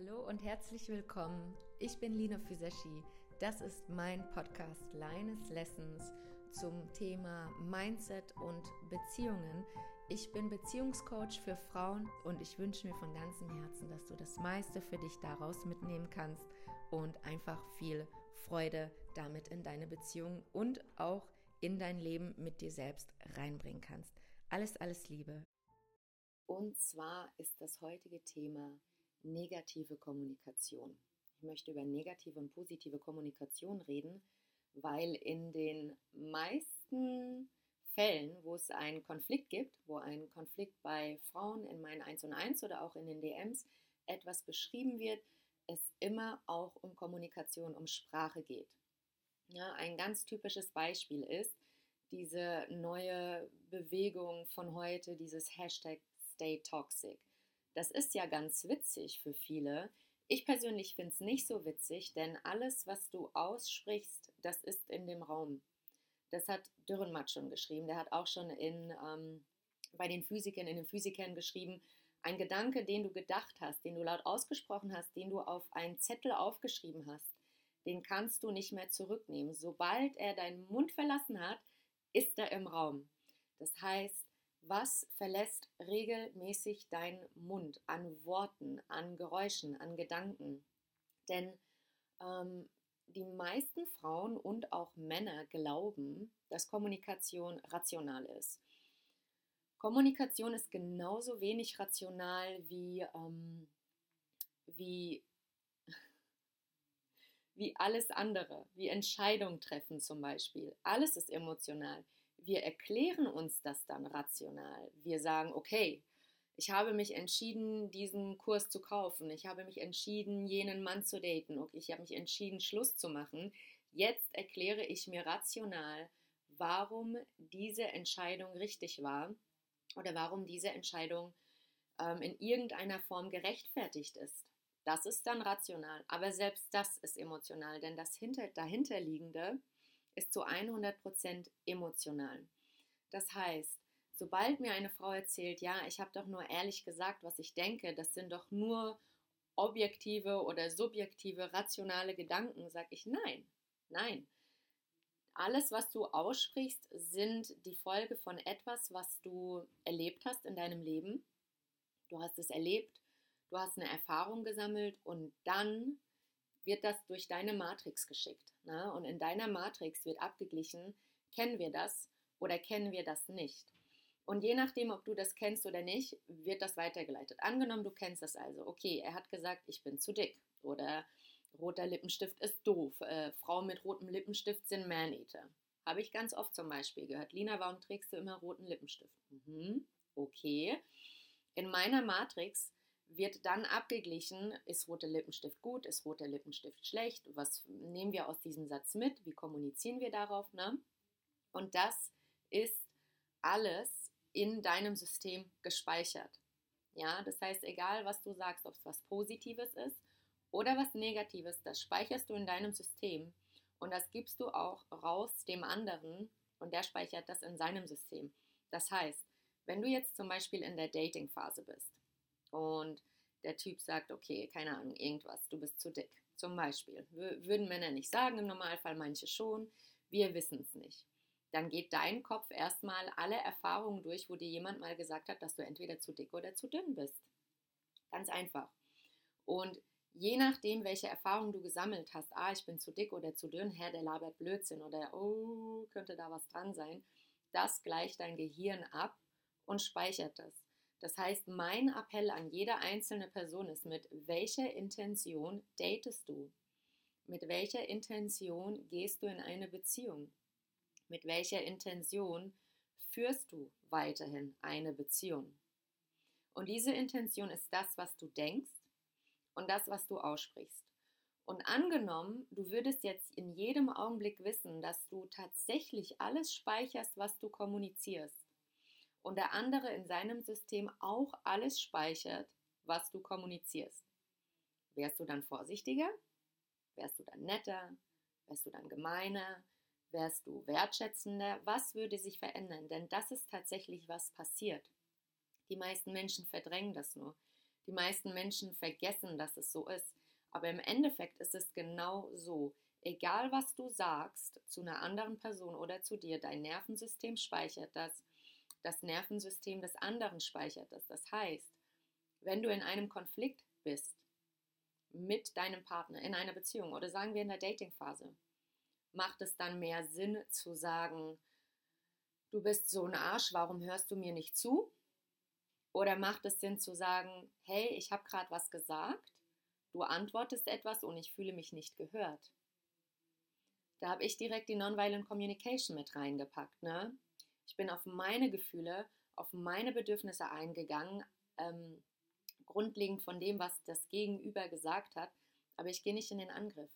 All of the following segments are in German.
Hallo und herzlich willkommen. Ich bin Lina Füseschi. Das ist mein Podcast Leines Lessons zum Thema Mindset und Beziehungen. Ich bin Beziehungscoach für Frauen und ich wünsche mir von ganzem Herzen, dass du das meiste für dich daraus mitnehmen kannst und einfach viel Freude damit in deine Beziehung und auch in dein Leben mit dir selbst reinbringen kannst. Alles, alles Liebe. Und zwar ist das heutige Thema negative Kommunikation. Ich möchte über negative und positive Kommunikation reden, weil in den meisten Fällen, wo es einen Konflikt gibt, wo ein Konflikt bei Frauen in meinen 1 und 1 oder auch in den DMs etwas beschrieben wird, es immer auch um Kommunikation, um Sprache geht. Ja, ein ganz typisches Beispiel ist diese neue Bewegung von heute, dieses Hashtag Stay Toxic. Das ist ja ganz witzig für viele. Ich persönlich finde es nicht so witzig, denn alles, was du aussprichst, das ist in dem Raum. Das hat Dürrenmatt schon geschrieben. Der hat auch schon in, ähm, bei den Physikern, in den Physikern geschrieben, ein Gedanke, den du gedacht hast, den du laut ausgesprochen hast, den du auf einen Zettel aufgeschrieben hast, den kannst du nicht mehr zurücknehmen. Sobald er deinen Mund verlassen hat, ist er im Raum. Das heißt, was verlässt regelmäßig dein Mund an Worten, an Geräuschen, an Gedanken? Denn ähm, die meisten Frauen und auch Männer glauben, dass Kommunikation rational ist. Kommunikation ist genauso wenig rational wie, ähm, wie, wie alles andere, wie Entscheidungen treffen zum Beispiel. Alles ist emotional. Wir erklären uns das dann rational. Wir sagen, okay, ich habe mich entschieden, diesen Kurs zu kaufen. Ich habe mich entschieden, jenen Mann zu daten. Okay, ich habe mich entschieden, Schluss zu machen. Jetzt erkläre ich mir rational, warum diese Entscheidung richtig war oder warum diese Entscheidung ähm, in irgendeiner Form gerechtfertigt ist. Das ist dann rational, aber selbst das ist emotional, denn das hinter, dahinterliegende ist zu 100% emotional. Das heißt, sobald mir eine Frau erzählt, ja, ich habe doch nur ehrlich gesagt, was ich denke, das sind doch nur objektive oder subjektive, rationale Gedanken, sage ich nein, nein. Alles, was du aussprichst, sind die Folge von etwas, was du erlebt hast in deinem Leben. Du hast es erlebt, du hast eine Erfahrung gesammelt und dann wird das durch deine Matrix geschickt. Ne? Und in deiner Matrix wird abgeglichen, kennen wir das oder kennen wir das nicht. Und je nachdem, ob du das kennst oder nicht, wird das weitergeleitet. Angenommen, du kennst das also. Okay, er hat gesagt, ich bin zu dick. Oder roter Lippenstift ist doof. Äh, Frauen mit rotem Lippenstift sind Maneater. Habe ich ganz oft zum Beispiel gehört. Lina, warum trägst du immer roten Lippenstift? Mhm, okay. In meiner Matrix wird dann abgeglichen, ist roter Lippenstift gut, ist roter Lippenstift schlecht, was nehmen wir aus diesem Satz mit, wie kommunizieren wir darauf, ne? Und das ist alles in deinem System gespeichert. Ja, das heißt, egal was du sagst, ob es was Positives ist oder was Negatives, das speicherst du in deinem System und das gibst du auch raus dem anderen und der speichert das in seinem System. Das heißt, wenn du jetzt zum Beispiel in der Dating-Phase bist und der Typ sagt, okay, keine Ahnung, irgendwas, du bist zu dick. Zum Beispiel. Würden Männer nicht sagen, im Normalfall manche schon, wir wissen es nicht. Dann geht dein Kopf erstmal alle Erfahrungen durch, wo dir jemand mal gesagt hat, dass du entweder zu dick oder zu dünn bist. Ganz einfach. Und je nachdem, welche Erfahrungen du gesammelt hast, ah, ich bin zu dick oder zu dünn, Herr, der labert Blödsinn oder oh, könnte da was dran sein, das gleicht dein Gehirn ab und speichert das. Das heißt, mein Appell an jede einzelne Person ist, mit welcher Intention datest du? Mit welcher Intention gehst du in eine Beziehung? Mit welcher Intention führst du weiterhin eine Beziehung? Und diese Intention ist das, was du denkst und das, was du aussprichst. Und angenommen, du würdest jetzt in jedem Augenblick wissen, dass du tatsächlich alles speicherst, was du kommunizierst und der andere in seinem System auch alles speichert, was du kommunizierst. Wärst du dann vorsichtiger? Wärst du dann netter? Wärst du dann gemeiner? Wärst du wertschätzender? Was würde sich verändern? Denn das ist tatsächlich, was passiert. Die meisten Menschen verdrängen das nur. Die meisten Menschen vergessen, dass es so ist. Aber im Endeffekt ist es genau so. Egal was du sagst zu einer anderen Person oder zu dir, dein Nervensystem speichert das. Das Nervensystem des anderen speichert das. Das heißt, wenn du in einem Konflikt bist mit deinem Partner, in einer Beziehung oder sagen wir in der Datingphase, macht es dann mehr Sinn zu sagen, du bist so ein Arsch, warum hörst du mir nicht zu? Oder macht es Sinn zu sagen, hey, ich habe gerade was gesagt, du antwortest etwas und ich fühle mich nicht gehört? Da habe ich direkt die Nonviolent Communication mit reingepackt. Ne? Ich bin auf meine Gefühle, auf meine Bedürfnisse eingegangen, ähm, grundlegend von dem, was das Gegenüber gesagt hat, aber ich gehe nicht in den Angriff.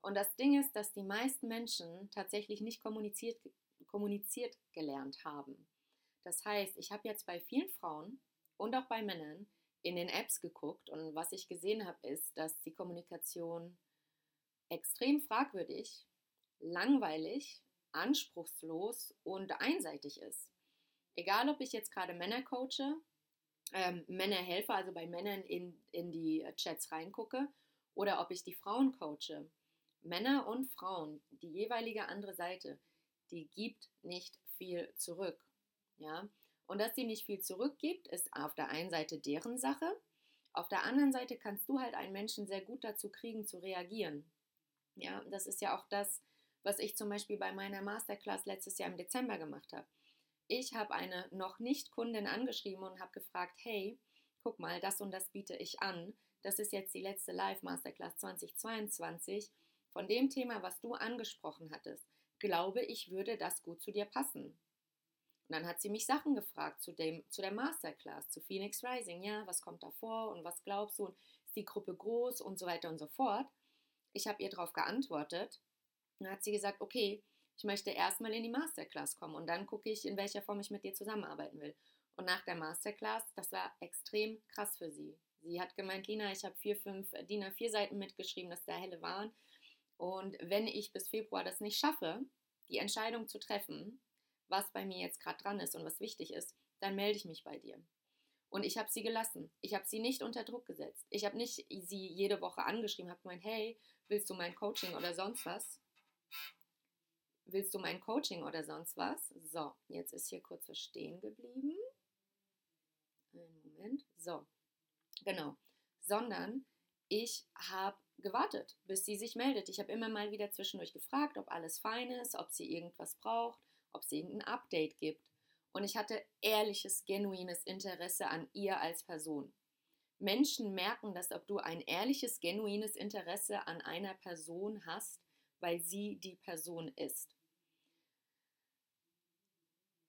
Und das Ding ist, dass die meisten Menschen tatsächlich nicht kommuniziert, kommuniziert gelernt haben. Das heißt, ich habe jetzt bei vielen Frauen und auch bei Männern in den Apps geguckt und was ich gesehen habe, ist, dass die Kommunikation extrem fragwürdig, langweilig, anspruchslos und einseitig ist. Egal, ob ich jetzt gerade Männer coache, ähm, Männer helfe, also bei Männern in, in die Chats reingucke, oder ob ich die Frauen coache. Männer und Frauen, die jeweilige andere Seite, die gibt nicht viel zurück. Ja? Und dass sie nicht viel zurückgibt, ist auf der einen Seite deren Sache. Auf der anderen Seite kannst du halt einen Menschen sehr gut dazu kriegen, zu reagieren. Ja, das ist ja auch das, was ich zum Beispiel bei meiner Masterclass letztes Jahr im Dezember gemacht habe. Ich habe eine noch nicht Kundin angeschrieben und habe gefragt, hey, guck mal, das und das biete ich an. Das ist jetzt die letzte Live Masterclass 2022 von dem Thema, was du angesprochen hattest glaube ich, würde das gut zu dir passen. Und dann hat sie mich Sachen gefragt zu, dem, zu der Masterclass, zu Phoenix Rising. Ja, was kommt da vor und was glaubst du? Und ist die Gruppe groß und so weiter und so fort. Ich habe ihr darauf geantwortet. Dann hat sie gesagt, okay, ich möchte erstmal in die Masterclass kommen und dann gucke ich, in welcher Form ich mit dir zusammenarbeiten will. Und nach der Masterclass, das war extrem krass für sie. Sie hat gemeint, Lina, ich habe vier, fünf DIN A4 Seiten mitgeschrieben, dass da helle waren. Und wenn ich bis Februar das nicht schaffe, die Entscheidung zu treffen, was bei mir jetzt gerade dran ist und was wichtig ist, dann melde ich mich bei dir. Und ich habe sie gelassen. Ich habe sie nicht unter Druck gesetzt. Ich habe nicht sie jede Woche angeschrieben, habe gemeint, hey, willst du mein Coaching oder sonst was? Willst du mein Coaching oder sonst was? So, jetzt ist hier kurz was stehen geblieben. Einen Moment. So, genau. Sondern ich habe gewartet, bis sie sich meldet. Ich habe immer mal wieder zwischendurch gefragt, ob alles fein ist, ob sie irgendwas braucht, ob es irgendein Update gibt. Und ich hatte ehrliches, genuines Interesse an ihr als Person. Menschen merken das, ob du ein ehrliches, genuines Interesse an einer Person hast, weil sie die Person ist.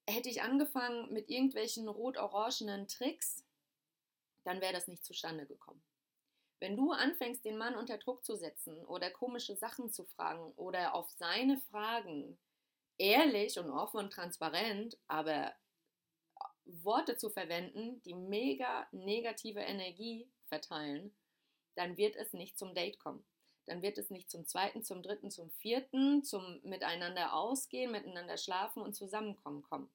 Hätte ich angefangen mit irgendwelchen rot-orangenen Tricks, dann wäre das nicht zustande gekommen. Wenn du anfängst, den Mann unter Druck zu setzen oder komische Sachen zu fragen oder auf seine Fragen ehrlich und offen und transparent, aber Worte zu verwenden, die mega negative Energie verteilen, dann wird es nicht zum Date kommen. Dann wird es nicht zum zweiten, zum dritten, zum vierten, zum miteinander ausgehen, miteinander schlafen und zusammenkommen kommen.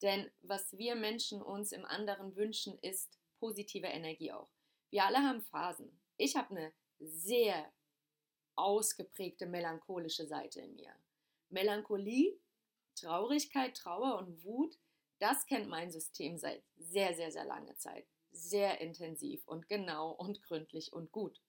Denn was wir Menschen uns im anderen wünschen, ist positive Energie auch. Wir alle haben Phasen. Ich habe eine sehr ausgeprägte melancholische Seite in mir. Melancholie, Traurigkeit, Trauer und Wut, das kennt mein System seit sehr, sehr, sehr langer Zeit. Sehr intensiv und genau und gründlich und gut.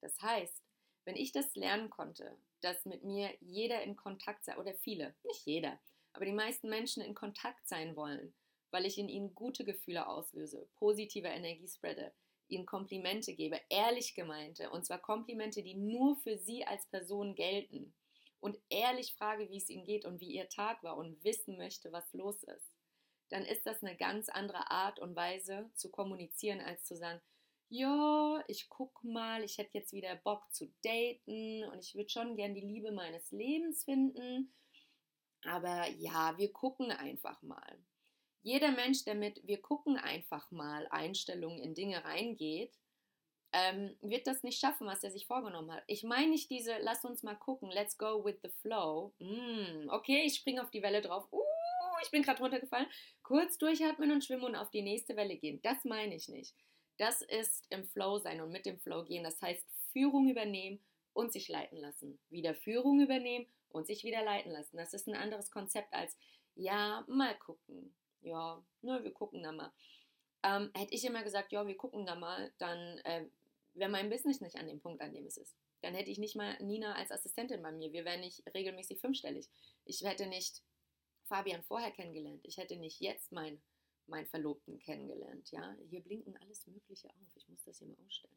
Das heißt, wenn ich das lernen konnte, dass mit mir jeder in Kontakt sei, oder viele, nicht jeder, aber die meisten Menschen in Kontakt sein wollen, weil ich in ihnen gute Gefühle auslöse, positive Energie spreade, ihnen Komplimente gebe, ehrlich gemeinte, und zwar Komplimente, die nur für sie als Person gelten, und ehrlich frage, wie es ihnen geht und wie ihr Tag war und wissen möchte, was los ist, dann ist das eine ganz andere Art und Weise zu kommunizieren, als zu sagen, ja, ich guck mal, ich hätte jetzt wieder Bock zu daten und ich würde schon gern die Liebe meines Lebens finden. Aber ja, wir gucken einfach mal jeder Mensch, der mit wir gucken einfach mal Einstellungen in Dinge reingeht, ähm, wird das nicht schaffen, was er sich vorgenommen hat. Ich meine nicht diese, lass uns mal gucken, let's go with the flow. Mm, okay, ich springe auf die Welle drauf. Uh, ich bin gerade runtergefallen. Kurz durchatmen und schwimmen und auf die nächste Welle gehen. Das meine ich nicht. Das ist im Flow sein und mit dem Flow gehen. Das heißt, Führung übernehmen und sich leiten lassen. Wieder Führung übernehmen und sich wieder leiten lassen. Das ist ein anderes Konzept als, ja, mal gucken. Ja, ne, wir gucken da mal. Ähm, hätte ich immer gesagt, ja, wir gucken da mal, dann äh, wäre mein Business nicht an dem Punkt, an dem es ist. Dann hätte ich nicht mal Nina als Assistentin bei mir. Wir wären nicht regelmäßig fünfstellig. Ich hätte nicht Fabian vorher kennengelernt. Ich hätte nicht jetzt meinen mein Verlobten kennengelernt. Ja, hier blinken alles Mögliche auf. Ich muss das hier mal ausstellen.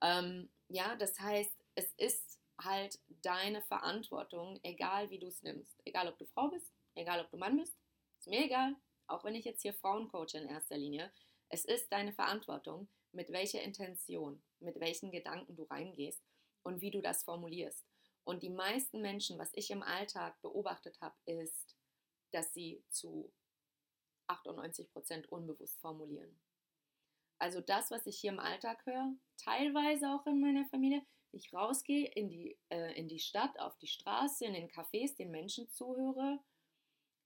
Ähm, ja, das heißt, es ist halt deine Verantwortung, egal wie du es nimmst. Egal, ob du Frau bist, egal, ob du Mann bist. Ist mir egal. Auch wenn ich jetzt hier Frauen coache in erster Linie. Es ist deine Verantwortung, mit welcher Intention, mit welchen Gedanken du reingehst und wie du das formulierst. Und die meisten Menschen, was ich im Alltag beobachtet habe, ist, dass sie zu 98 Prozent unbewusst formulieren. Also das, was ich hier im Alltag höre, teilweise auch in meiner Familie, ich rausgehe in die, äh, in die Stadt, auf die Straße, in den Cafés, den Menschen zuhöre.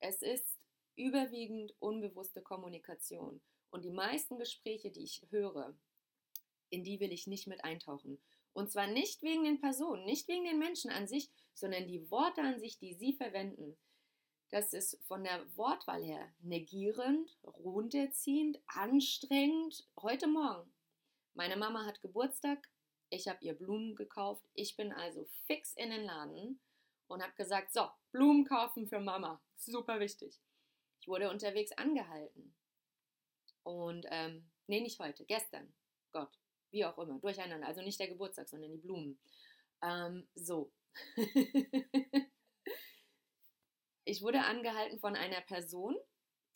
Es ist überwiegend unbewusste Kommunikation. Und die meisten Gespräche, die ich höre, in die will ich nicht mit eintauchen. Und zwar nicht wegen den Personen, nicht wegen den Menschen an sich, sondern die Worte an sich, die sie verwenden. Das ist von der Wortwahl her negierend, runterziehend, anstrengend. Heute Morgen. Meine Mama hat Geburtstag. Ich habe ihr Blumen gekauft. Ich bin also fix in den Laden und habe gesagt, so, Blumen kaufen für Mama. Super wichtig. Ich wurde unterwegs angehalten. Und, ähm, nee, nicht heute, gestern. Gott, wie auch immer, durcheinander. Also nicht der Geburtstag, sondern die Blumen. Ähm, so. ich wurde angehalten von einer Person,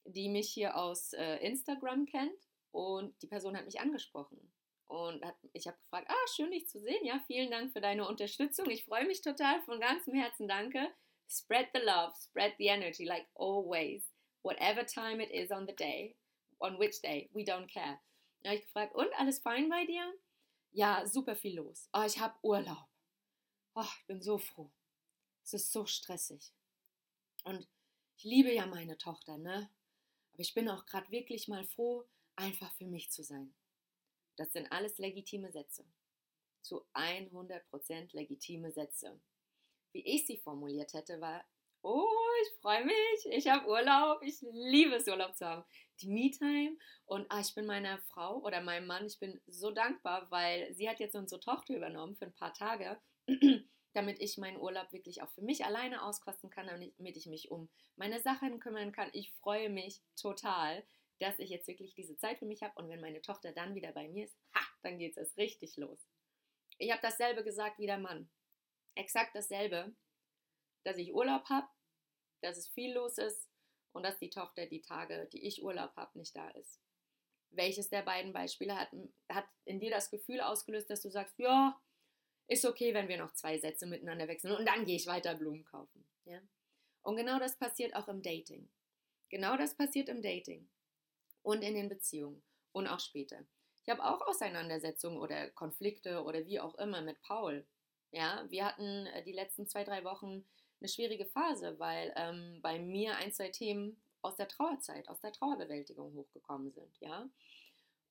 die mich hier aus äh, Instagram kennt und die Person hat mich angesprochen. Und hat, ich habe gefragt, ah, schön dich zu sehen, ja, vielen Dank für deine Unterstützung. Ich freue mich total, von ganzem Herzen danke. Spread the love, spread the energy, like always. Whatever time it is on the day, on which day, we don't care. Da habe ich gefragt, und alles fein bei dir? Ja, super viel los. Oh, ich habe Urlaub. Oh, ich bin so froh. Es ist so stressig. Und ich liebe ja meine Tochter, ne? Aber ich bin auch gerade wirklich mal froh, einfach für mich zu sein. Das sind alles legitime Sätze. Zu 100% legitime Sätze. Wie ich sie formuliert hätte, war, oh, ich freue mich, ich habe Urlaub, ich liebe es, Urlaub zu haben. Die Me-Time und ah, ich bin meiner Frau oder meinem Mann, ich bin so dankbar, weil sie hat jetzt unsere Tochter übernommen für ein paar Tage damit ich meinen Urlaub wirklich auch für mich alleine auskosten kann, damit ich mich um meine Sachen kümmern kann. Ich freue mich total, dass ich jetzt wirklich diese Zeit für mich habe und wenn meine Tochter dann wieder bei mir ist, ha, dann geht es richtig los. Ich habe dasselbe gesagt wie der Mann. Exakt dasselbe, dass ich Urlaub habe, dass es viel los ist und dass die Tochter die Tage, die ich Urlaub habe, nicht da ist. Welches der beiden Beispiele hat, hat in dir das Gefühl ausgelöst, dass du sagst, ja, ist okay, wenn wir noch zwei Sätze miteinander wechseln und dann gehe ich weiter Blumen kaufen. Ja? Und genau das passiert auch im Dating. Genau das passiert im Dating und in den Beziehungen und auch später. Ich habe auch Auseinandersetzungen oder Konflikte oder wie auch immer mit Paul. Ja, wir hatten äh, die letzten zwei, drei Wochen eine schwierige Phase, weil ähm, bei mir ein, zwei Themen aus der Trauerzeit, aus der Trauerbewältigung hochgekommen sind. Ja,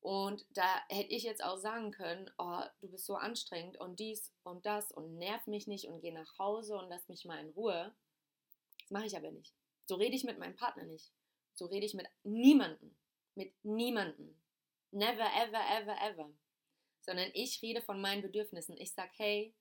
und da hätte ich jetzt auch sagen können, oh, du bist so anstrengend und dies und das und nerv mich nicht und geh nach Hause und lass mich mal in Ruhe. Das mache ich aber nicht. So rede ich mit meinem Partner nicht. So rede ich mit niemandem. Mit niemandem. Never, ever, ever, ever. Sondern ich rede von meinen Bedürfnissen. Ich sage, hey,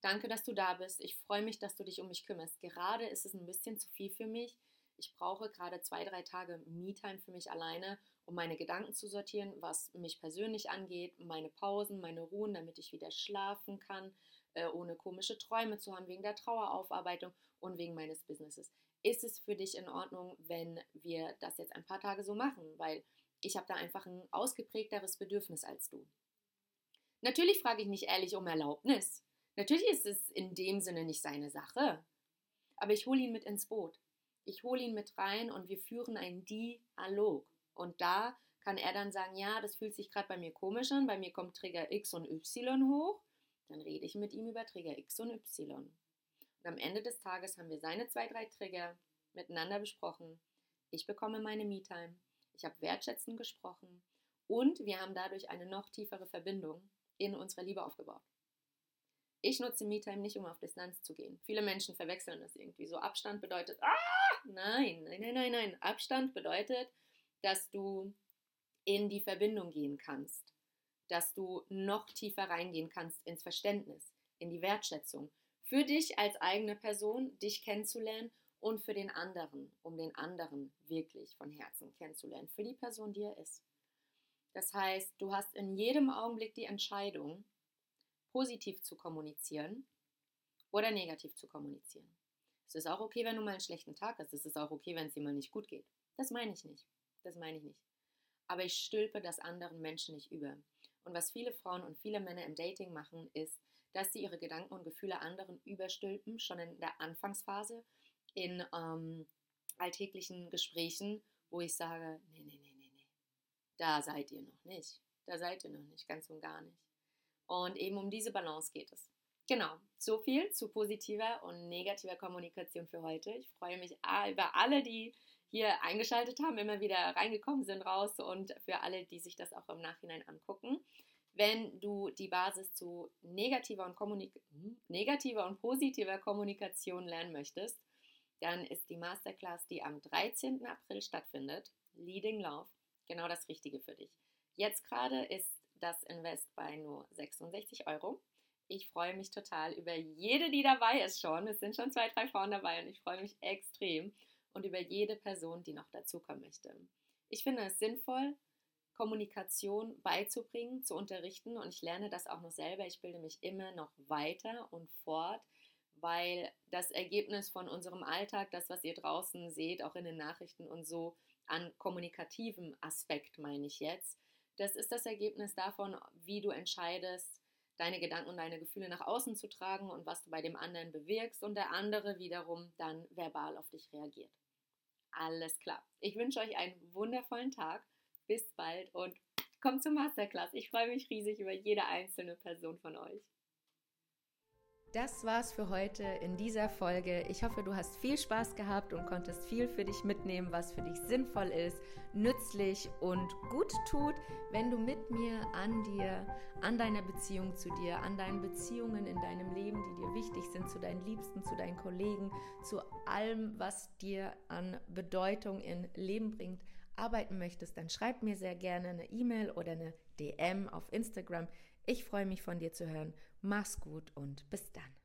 danke, dass du da bist. Ich freue mich, dass du dich um mich kümmerst. Gerade ist es ein bisschen zu viel für mich. Ich brauche gerade zwei, drei Tage Me-Time für mich alleine um meine Gedanken zu sortieren, was mich persönlich angeht, meine Pausen, meine Ruhen, damit ich wieder schlafen kann, äh, ohne komische Träume zu haben, wegen der Traueraufarbeitung und wegen meines Businesses. Ist es für dich in Ordnung, wenn wir das jetzt ein paar Tage so machen? Weil ich habe da einfach ein ausgeprägteres Bedürfnis als du. Natürlich frage ich nicht ehrlich um Erlaubnis. Natürlich ist es in dem Sinne nicht seine Sache. Aber ich hole ihn mit ins Boot. Ich hole ihn mit rein und wir führen einen Dialog. Und da kann er dann sagen, ja, das fühlt sich gerade bei mir komisch an, bei mir kommt Trigger X und Y hoch. Dann rede ich mit ihm über Trigger X und Y. Und am Ende des Tages haben wir seine zwei, drei Trigger miteinander besprochen. Ich bekomme meine Me-Time. Ich habe wertschätzend gesprochen Und wir haben dadurch eine noch tiefere Verbindung in unserer Liebe aufgebaut. Ich nutze MeTime nicht, um auf Distanz zu gehen. Viele Menschen verwechseln das irgendwie. So Abstand bedeutet, ah, nein, nein, nein, nein, nein. Abstand bedeutet, dass du in die Verbindung gehen kannst, dass du noch tiefer reingehen kannst ins Verständnis, in die Wertschätzung. Für dich als eigene Person, dich kennenzulernen und für den anderen, um den anderen wirklich von Herzen kennenzulernen, für die Person, die er ist. Das heißt, du hast in jedem Augenblick die Entscheidung, positiv zu kommunizieren oder negativ zu kommunizieren. Es ist auch okay, wenn du mal einen schlechten Tag hast. Es ist auch okay, wenn es dir mal nicht gut geht. Das meine ich nicht. Das meine ich nicht. Aber ich stülpe das anderen Menschen nicht über. Und was viele Frauen und viele Männer im Dating machen, ist, dass sie ihre Gedanken und Gefühle anderen überstülpen, schon in der Anfangsphase, in ähm, alltäglichen Gesprächen, wo ich sage, nee, nee, nee, nee, nee, da seid ihr noch nicht. Da seid ihr noch nicht, ganz und gar nicht. Und eben um diese Balance geht es. Genau, so viel zu positiver und negativer Kommunikation für heute. Ich freue mich über alle, die hier eingeschaltet haben, immer wieder reingekommen sind raus und für alle, die sich das auch im Nachhinein angucken. Wenn du die Basis zu negativer und, Kommunik negativer und positiver Kommunikation lernen möchtest, dann ist die Masterclass, die am 13. April stattfindet, Leading Love, genau das Richtige für dich. Jetzt gerade ist das Invest bei nur 66 Euro. Ich freue mich total über jede, die dabei ist schon. Es sind schon zwei, drei Frauen dabei und ich freue mich extrem und über jede Person, die noch dazukommen möchte. Ich finde es sinnvoll, Kommunikation beizubringen, zu unterrichten und ich lerne das auch noch selber. Ich bilde mich immer noch weiter und fort, weil das Ergebnis von unserem Alltag, das, was ihr draußen seht, auch in den Nachrichten und so, an kommunikativem Aspekt meine ich jetzt, das ist das Ergebnis davon, wie du entscheidest, deine Gedanken und deine Gefühle nach außen zu tragen und was du bei dem anderen bewirkst und der andere wiederum dann verbal auf dich reagiert. Alles klar. Ich wünsche euch einen wundervollen Tag. Bis bald und kommt zur Masterclass. Ich freue mich riesig über jede einzelne Person von euch. Das war's für heute in dieser Folge. Ich hoffe, du hast viel Spaß gehabt und konntest viel für dich mitnehmen, was für dich sinnvoll ist, nützlich und gut tut, wenn du mit mir an dir, an deiner Beziehung zu dir, an deinen Beziehungen in deinem Leben, die dir wichtig sind, zu deinen Liebsten, zu deinen Kollegen, zu allem, was dir an Bedeutung im Leben bringt, arbeiten möchtest, dann schreib mir sehr gerne eine E-Mail oder eine DM auf Instagram. Ich freue mich von dir zu hören. Mach's gut und bis dann.